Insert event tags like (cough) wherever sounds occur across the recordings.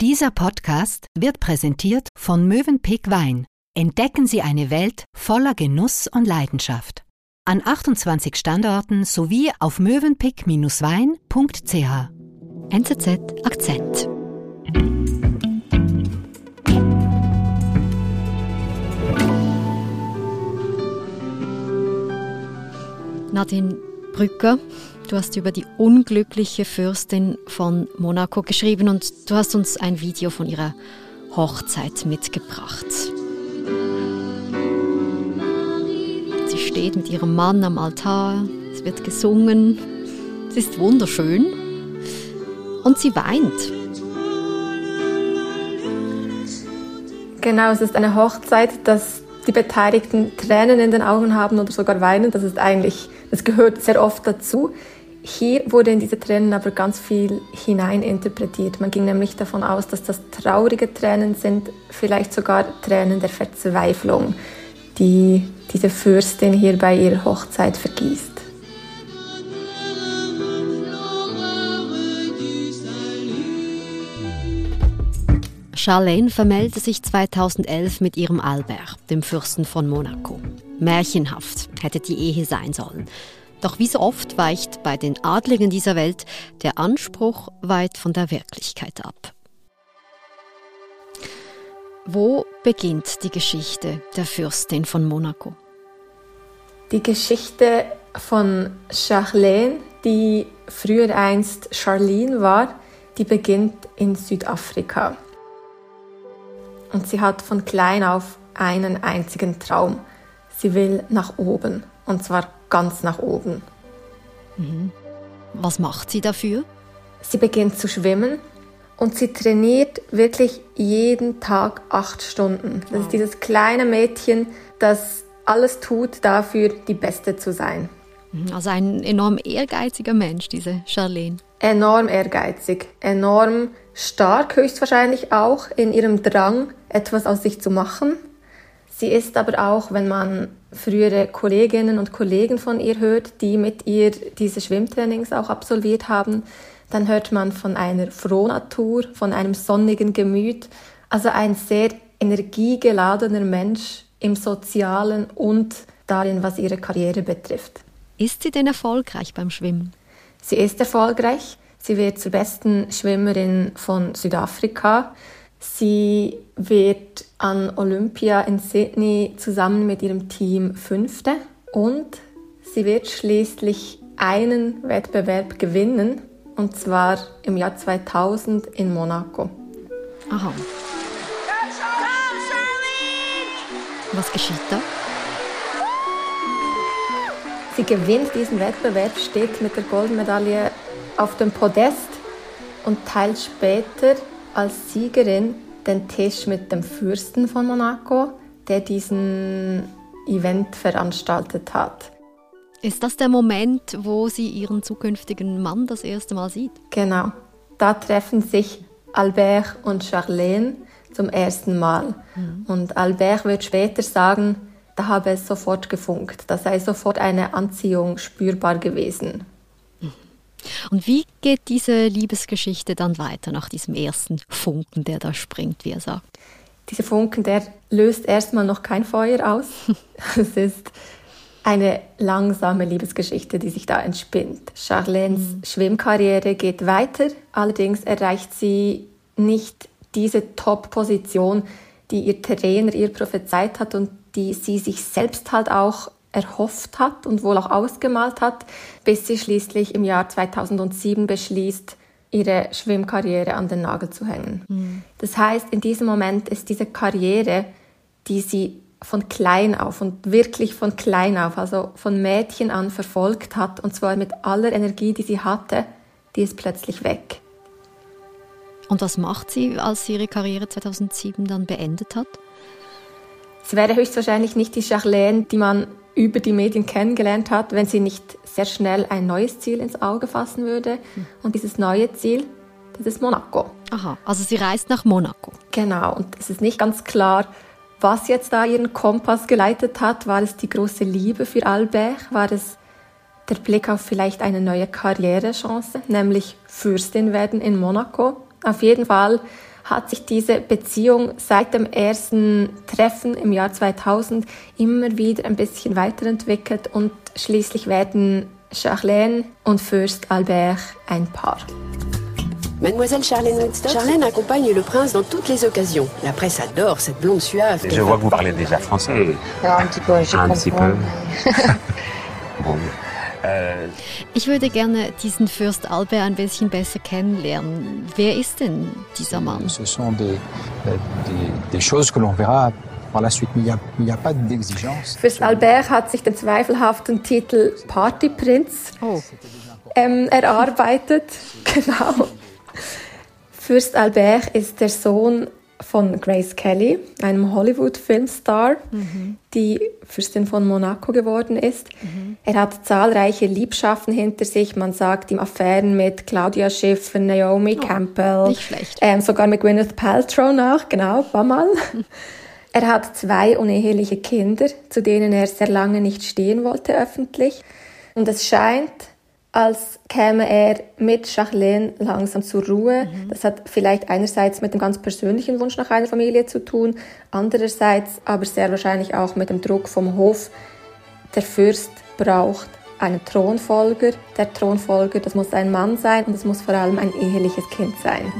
Dieser Podcast wird präsentiert von Mövenpick Wein. Entdecken Sie eine Welt voller Genuss und Leidenschaft. An 28 Standorten sowie auf mövenpick-wein.ch. NZZ Akzent. Nadine Brücker, du hast über die unglückliche Fürstin von Monaco geschrieben und du hast uns ein Video von ihrer Hochzeit mitgebracht. Sie steht mit ihrem Mann am Altar, es wird gesungen, es ist wunderschön und sie weint. Genau, es ist eine Hochzeit, dass die Beteiligten Tränen in den Augen haben oder sogar weinen. Das ist eigentlich, das gehört sehr oft dazu. Hier wurde in diese Tränen aber ganz viel hineininterpretiert. Man ging nämlich davon aus, dass das traurige Tränen sind, vielleicht sogar Tränen der Verzweiflung, die diese Fürstin hier bei ihrer Hochzeit vergießt. Charlene vermählte sich 2011 mit ihrem Albert, dem Fürsten von Monaco. Märchenhaft hätte die Ehe sein sollen. Doch wie so oft weicht bei den Adligen dieser Welt der Anspruch weit von der Wirklichkeit ab. Wo beginnt die Geschichte der Fürstin von Monaco? Die Geschichte von Charlene, die früher einst Charlene war, die beginnt in Südafrika. Und sie hat von klein auf einen einzigen Traum. Sie will nach oben. Und zwar ganz nach oben. Mhm. Was macht sie dafür? Sie beginnt zu schwimmen und sie trainiert wirklich jeden Tag acht Stunden. Das ist dieses kleine Mädchen, das alles tut dafür, die Beste zu sein. Mhm. Also ein enorm ehrgeiziger Mensch, diese Charlene. Enorm ehrgeizig, enorm stark höchstwahrscheinlich auch in ihrem Drang, etwas aus sich zu machen. Sie ist aber auch, wenn man frühere Kolleginnen und Kollegen von ihr hört, die mit ihr diese Schwimmtrainings auch absolviert haben, dann hört man von einer Frohnatur, von einem sonnigen Gemüt, also ein sehr energiegeladener Mensch im Sozialen und darin, was ihre Karriere betrifft. Ist sie denn erfolgreich beim Schwimmen? Sie ist erfolgreich. Sie wird zur besten Schwimmerin von Südafrika. Sie wird an Olympia in Sydney zusammen mit ihrem Team Fünfte und sie wird schließlich einen Wettbewerb gewinnen, und zwar im Jahr 2000 in Monaco. Aha. Was geschieht da? Sie gewinnt diesen Wettbewerb, steht mit der Goldmedaille auf dem Podest und teilt später als Siegerin den Tisch mit dem Fürsten von Monaco, der diesen Event veranstaltet hat. Ist das der Moment, wo sie ihren zukünftigen Mann das erste Mal sieht? Genau. Da treffen sich Albert und Charlene zum ersten Mal. Mhm. Und Albert wird später sagen, da habe es sofort gefunkt. Da sei sofort eine Anziehung spürbar gewesen. Und wie geht diese Liebesgeschichte dann weiter nach diesem ersten Funken, der da springt, wie er sagt? Dieser Funken, der löst erstmal noch kein Feuer aus. (laughs) es ist eine langsame Liebesgeschichte, die sich da entspinnt. Charlenes mhm. Schwimmkarriere geht weiter, allerdings erreicht sie nicht diese Top-Position, die ihr Trainer ihr prophezeit hat und die sie sich selbst halt auch erhofft hat und wohl auch ausgemalt hat, bis sie schließlich im Jahr 2007 beschließt, ihre Schwimmkarriere an den Nagel zu hängen. Mhm. Das heißt, in diesem Moment ist diese Karriere, die sie von klein auf und wirklich von klein auf, also von Mädchen an verfolgt hat, und zwar mit aller Energie, die sie hatte, die ist plötzlich weg. Und was macht sie, als sie ihre Karriere 2007 dann beendet hat? Es wäre höchstwahrscheinlich nicht die Charlene, die man über die Medien kennengelernt hat, wenn sie nicht sehr schnell ein neues Ziel ins Auge fassen würde. Hm. Und dieses neue Ziel, das ist Monaco. Aha, also sie reist nach Monaco. Genau, und es ist nicht ganz klar, was jetzt da ihren Kompass geleitet hat. War es die große Liebe für Albert? War es der Blick auf vielleicht eine neue Karrierechance, nämlich Fürstin werden in Monaco? Auf jeden Fall hat sich diese Beziehung seit dem ersten Treffen im Jahr 2000 immer wieder ein bisschen weiterentwickelt und schließlich werden Charlène und Fürst Albert ein Paar. Mademoiselle Charlène Woodstock. Charlène accompagne le prince dans toutes les occasions. La presse adore cette blonde suave. Je vois que vous parlez déjà français. Ja, un petit peu, je Un comprends. petit peu. (laughs) Bon. Euh, Ich würde gerne diesen Fürst Albert ein bisschen besser kennenlernen. Wer ist denn dieser Mann? Ce sont des, euh, des, des choses que l'on verra. Fürst Albert hat sich den zweifelhaften Titel Partyprinz Oh, ähm, erarbeitet. (laughs) Genau. Fürst Albert ist der Sohn von Grace Kelly, einem Hollywood-Filmstar, die Fürstin von Monaco geworden ist. Er hat zahlreiche Liebschaften hinter sich. Man sagt ihm Affären mit Claudia Schiffer, Naomi Campbell, nicht schlecht. Ähm, sogar mit Gwyneth Paltrow nach, genau, war mal. (laughs) Er hat zwei uneheliche Kinder, zu denen er sehr lange nicht stehen wollte öffentlich. Und es scheint, als käme er mit Jacqueline langsam zur Ruhe. Das hat vielleicht einerseits mit dem ganz persönlichen Wunsch nach einer Familie zu tun, andererseits aber sehr wahrscheinlich auch mit dem Druck vom Hof. Der Fürst braucht einen Thronfolger. Der Thronfolger, das muss ein Mann sein und es muss vor allem ein eheliches Kind sein.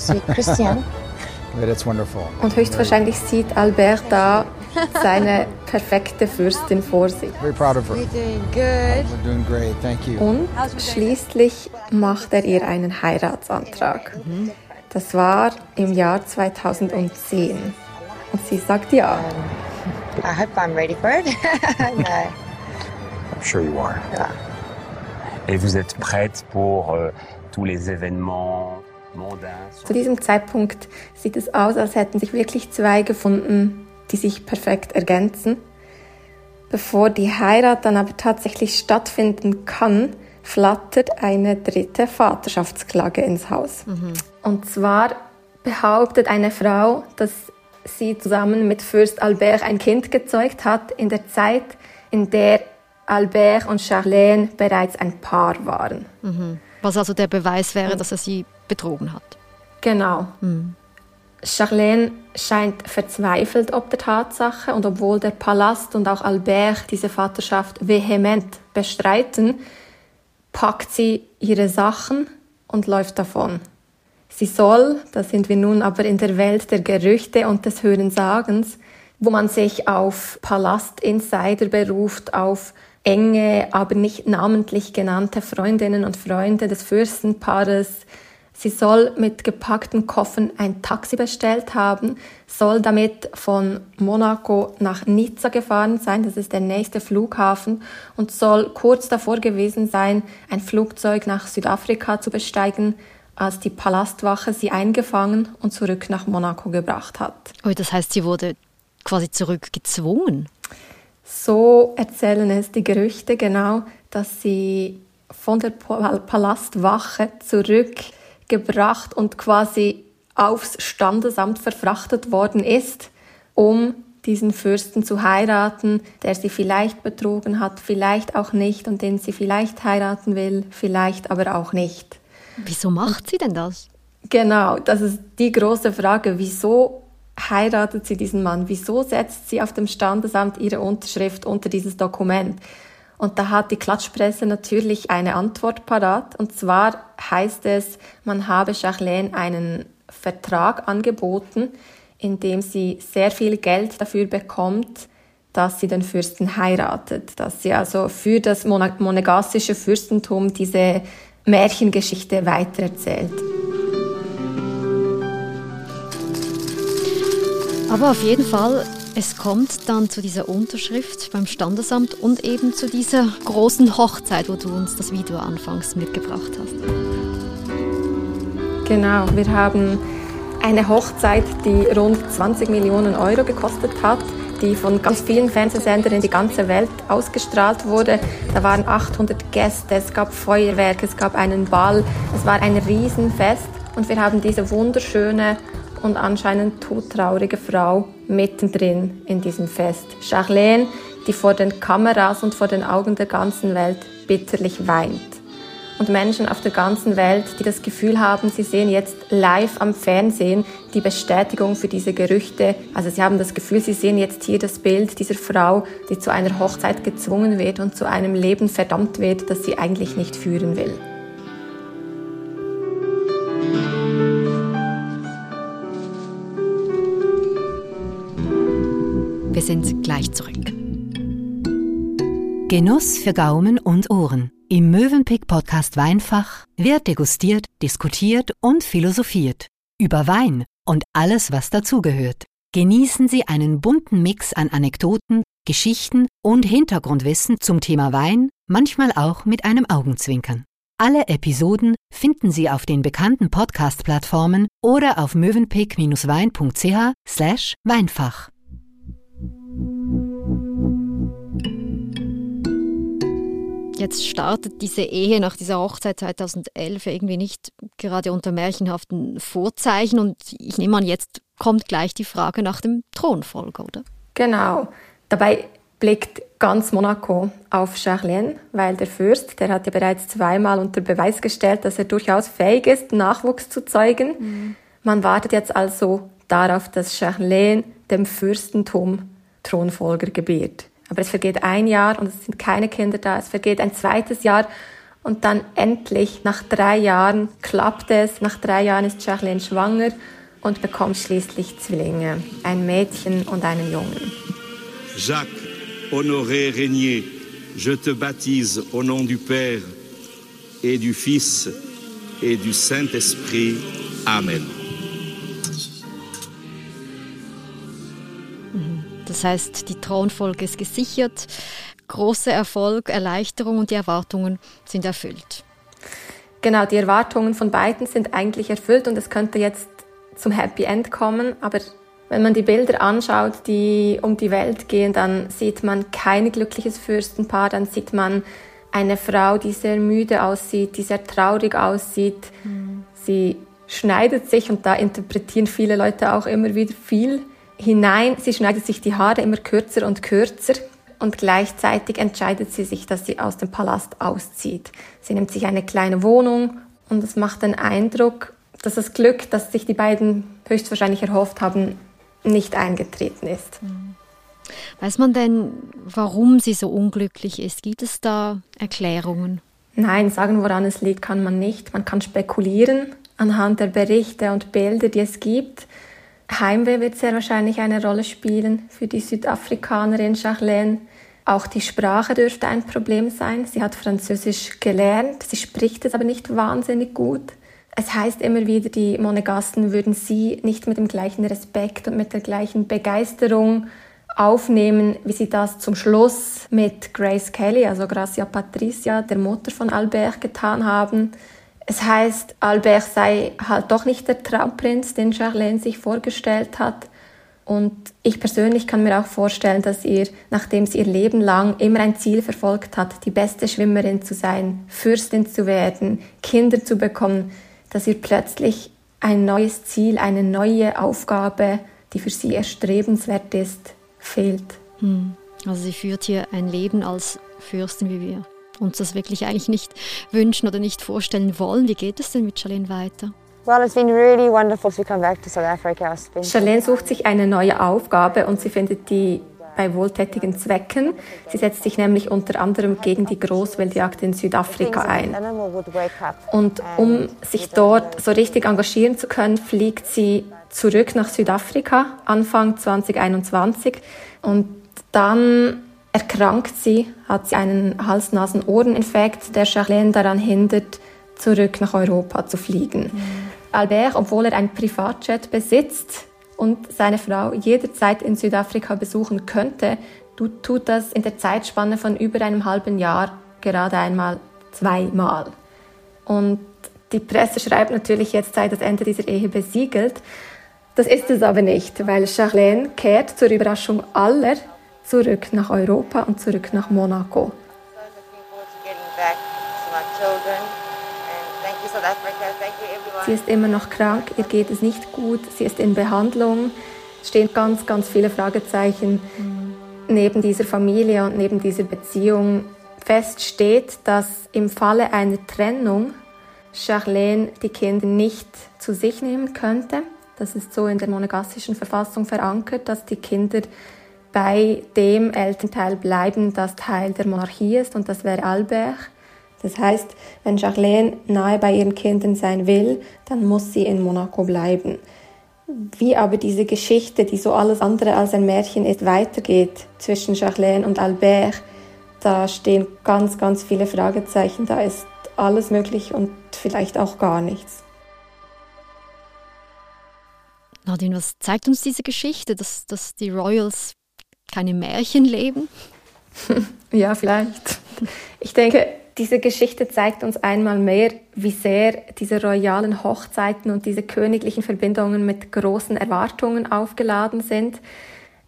Yeah, (laughs) that's wonderful. Und höchstwahrscheinlich sieht Albert da seine perfekte Fürstin vor sich. Very proud of her. You're doing good. We're doing great. Thank you. Und schließlich macht er ihr einen Heiratsantrag. Das war im Jahr 2010. Und sie sagt ja. I hope I'm ready for it. (laughs) no. I'm sure you are. et vous êtes prête pour euh, tous les événements mondains Zu diesem Zeitpunkt sieht es aus, als hätten sich wirklich zwei gefunden, die sich perfekt ergänzen. Bevor die Heirat dann aber tatsächlich stattfinden kann, flattert eine dritte Vaterschaftsklage ins Haus. Und zwar behauptet eine Frau, dass sie zusammen mit Fürst Albert ein Kind gezeugt hat in der Zeit, in der Albert und Charlène bereits ein Paar waren. was also der Beweis wäre, dass er sie betrogen hat. Genau. Charlène scheint verzweifelt ob der Tatsache und obwohl der Palast und auch Albert diese Vaterschaft vehement bestreiten, packt sie ihre Sachen und läuft davon. Sie soll, da sind wir nun aber in der Welt der Gerüchte und des Hörensagens, wo man sich auf Palastinsider beruft, auf enge, aber nicht namentlich genannte Freundinnen und Freunde des Fürstenpaares. Sie soll mit gepackten Koffern ein Taxi bestellt haben, soll damit von Monaco nach Nizza gefahren sein, das ist der nächste Flughafen, und soll kurz davor gewesen sein, ein Flugzeug nach Südafrika zu besteigen, als die Palastwache sie eingefangen und zurück nach Monaco gebracht hat. Oh, das heißt, sie wurde quasi zurückgezwungen. So erzählen es die Gerüchte genau, dass sie von der Pal- Palastwache zurückgebracht und quasi aufs Standesamt verfrachtet worden ist, um diesen Fürsten zu heiraten, der sie vielleicht betrogen hat, vielleicht auch nicht und den sie vielleicht heiraten will, vielleicht aber auch nicht. Wieso macht sie denn das? Genau, das ist die große Frage. Wieso heiratet sie diesen Mann? Wieso setzt sie auf dem Standesamt ihre Unterschrift unter dieses Dokument? Und da hat die Klatschpresse natürlich eine Antwort parat. Und zwar heißt es, man habe Jacqueline einen Vertrag angeboten, in dem sie sehr viel Geld dafür bekommt, dass sie den Fürsten heiratet. Dass sie also für das monegassische Fürstentum diese Märchengeschichte weitererzählt. Aber auf jeden Fall, es kommt dann zu dieser Unterschrift beim Standesamt und eben zu dieser großen Hochzeit, wo du uns das Video anfangs mitgebracht hast. Genau, wir haben eine Hochzeit, die rund 20 Millionen Euro gekostet hat, die von ganz vielen Fernsehsendern in die ganze Welt ausgestrahlt wurde. Da waren 800 Gäste, es gab Feuerwerk, es gab einen Ball, es war ein Riesenfest und wir haben diese wunderschöne und anscheinend todtraurige Frau mittendrin in diesem Fest. Charlene, die vor den Kameras und vor den Augen der ganzen Welt bitterlich weint. und Menschen auf der ganzen Welt, die das Gefühl haben, sie sehen jetzt live am Fernsehen die Bestätigung für diese Gerüchte. Also sie haben das Gefühl, sie sehen jetzt hier das Bild dieser Frau, die zu einer Hochzeit gezwungen wird und zu einem Leben verdammt wird, das sie eigentlich nicht führen will. Wir sind gleich zurück. Genuss für Gaumen und Ohren. Im Mövenpick Podcast Weinfach wird degustiert, diskutiert und philosophiert. Über Wein und alles, was dazugehört. Genießen Sie einen bunten Mix an Anekdoten, Geschichten und Hintergrundwissen zum Thema Wein, manchmal auch mit einem Augenzwinkern. Alle Episoden finden Sie auf den bekannten Podcast-Plattformen oder auf mövenpick-wein.ch Jetzt startet diese Ehe nach dieser Hochzeit 2011 irgendwie nicht gerade unter märchenhaften Vorzeichen und ich nehme an, jetzt kommt gleich die Frage nach dem Thronfolger, oder? Genau. Dabei blickt ganz Monaco auf Charlene, weil der Fürst, der hat ja bereits zweimal unter Beweis gestellt, dass er durchaus fähig ist, Nachwuchs zu zeugen. Mhm. Man wartet jetzt also darauf, dass Charlene dem Fürstentum Thronfolger gebiert. Aber es vergeht ein Jahr und es sind keine Kinder da. Es vergeht ein zweites Jahr und dann endlich, nach drei Jahren, klappt es. Nach drei Jahren ist Jacqueline schwanger und bekommt schließlich Zwillinge, ein Mädchen und einen Jungen. Jacques Honoré Régnier, je te baptise au nom du Père et du Fils et du Saint-Esprit. Amen. Das heißt, die Thronfolge ist gesichert, großer Erfolg, Erleichterung und die Erwartungen sind erfüllt. Genau, die Erwartungen von beiden sind eigentlich erfüllt und es könnte jetzt zum Happy End kommen, aber wenn man die Bilder anschaut, die um die Welt gehen, dann sieht man kein glückliches Fürstenpaar, dann sieht man eine Frau, die sehr müde aussieht, die sehr traurig aussieht. Mhm. Sie schneidet sich und da interpretieren viele Leute auch immer wieder viel hinein. Sie schneidet sich die Haare immer kürzer und kürzer und gleichzeitig entscheidet sie sich, dass sie aus dem Palast auszieht. Sie nimmt sich eine kleine Wohnung und es macht den Eindruck, dass das Glück, das sich die beiden höchstwahrscheinlich erhofft haben, nicht eingetreten ist. Weiß man denn, warum sie so unglücklich ist? Gibt es da Erklärungen? Nein, sagen, woran es liegt, kann man nicht. Man kann spekulieren anhand der Berichte und Bilder, die es gibt. Heimweh wird sehr wahrscheinlich eine Rolle spielen für die Südafrikanerin Charlene. Auch die Sprache dürfte ein Problem sein. Sie hat Französisch gelernt, sie spricht es aber nicht wahnsinnig gut. Es heißt immer wieder, die Monegassen würden sie nicht mit dem gleichen Respekt und mit der gleichen Begeisterung aufnehmen, wie sie das zum Schluss mit Grace Kelly, also Gracia Patricia, der Mutter von Albert, getan haben. Es heißt, Albert sei halt doch nicht der Traumprinz, den Charlene sich vorgestellt hat. Und ich persönlich kann mir auch vorstellen, dass ihr, nachdem sie ihr Leben lang immer ein Ziel verfolgt hat, die beste Schwimmerin zu sein, Fürstin zu werden, Kinder zu bekommen, dass ihr plötzlich ein neues Ziel, eine neue Aufgabe, die für sie erstrebenswert ist, fehlt. Hm. Also sie führt hier ein Leben als Fürstin wie wir uns das wirklich eigentlich nicht wünschen oder nicht vorstellen wollen. Wie geht es denn mit Charlene weiter? Well, it's been really wonderful to come back to South Africa. Charlene sucht sich eine neue Aufgabe und sie findet die bei wohltätigen Zwecken. Sie setzt sich nämlich unter anderem gegen die Großwildjagd in Südafrika ein. Und um sich dort so richtig engagieren zu können, fliegt sie zurück nach Südafrika Anfang 2021 und dann erkrankt sie, hat sie einen Hals-Nasen-Ohreninfekt, der Charlene daran hindert, zurück nach Europa zu fliegen. Mhm. Albert, obwohl er ein Privatjet besitzt und seine Frau jederzeit in Südafrika besuchen könnte, tut das in der Zeitspanne von über einem halben Jahr gerade einmal zweimal. Und die Presse schreibt natürlich, jetzt sei das Ende dieser Ehe besiegelt. Das ist es aber nicht, weil Charlene kehrt zur Überraschung aller zurück nach Europa und zurück nach Monaco. Sie ist immer noch krank, ihr geht es nicht gut, sie ist in Behandlung. Es stehen ganz, ganz viele Fragezeichen neben dieser Familie und neben dieser Beziehung feststeht, dass im Falle einer Trennung Charlene die Kinder nicht zu sich nehmen könnte. Das ist so in der monegassischen Verfassung verankert, dass die Kinder bei dem Elternteil bleiben, das Teil der Monarchie ist, und das wäre Albert. Das heißt, wenn Charlene nahe bei ihren Kindern sein will, dann muss sie in Monaco bleiben. Wie aber diese Geschichte, die so alles andere als ein Märchen ist, weitergeht zwischen Charlene und Albert, da stehen ganz, ganz viele Fragezeichen. Da ist alles möglich und vielleicht auch gar nichts. Nadine, was zeigt uns diese Geschichte, dass, dass die Royals keine Märchen leben? (laughs) ja, vielleicht. Ich denke, diese Geschichte zeigt uns einmal mehr, wie sehr diese royalen Hochzeiten und diese königlichen Verbindungen mit großen Erwartungen aufgeladen sind.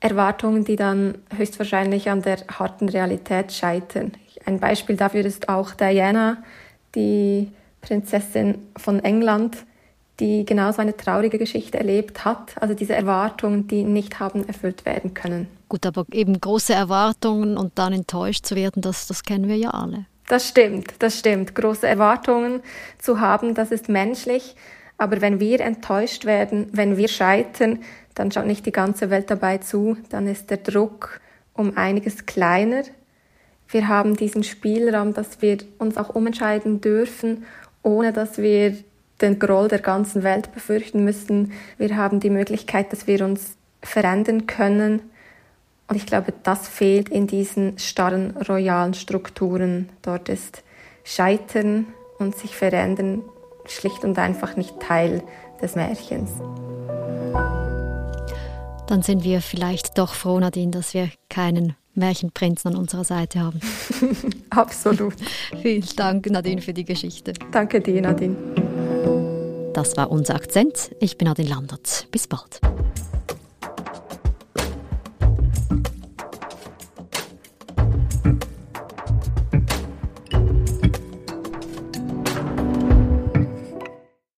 Erwartungen, die dann höchstwahrscheinlich an der harten Realität scheitern. Ein Beispiel dafür ist auch Diana, die Prinzessin von England, die genauso eine traurige Geschichte erlebt hat. Also diese Erwartungen, die nicht haben erfüllt werden können. Gut, aber eben große Erwartungen und dann enttäuscht zu werden, das, das kennen wir ja alle. Das stimmt, das stimmt. Große Erwartungen zu haben, das ist menschlich. Aber wenn wir enttäuscht werden, wenn wir scheitern, dann schaut nicht die ganze Welt dabei zu, dann ist der Druck um einiges kleiner. Wir haben diesen Spielraum, dass wir uns auch umentscheiden dürfen, ohne dass wir den Groll der ganzen Welt befürchten müssen. Wir haben die Möglichkeit, dass wir uns verändern können und ich glaube, das fehlt in diesen starren royalen Strukturen. Dort ist Scheitern und sich verändern schlicht und einfach nicht Teil des Märchens. Dann sind wir vielleicht doch froh, Nadine, dass wir keinen Märchenprinzen an unserer Seite haben. (laughs) Absolut. (laughs) Vielen Dank, Nadine, für die Geschichte. Danke dir, Nadine. Das war unser Akzent. Ich bin Nadine Landert. Bis bald.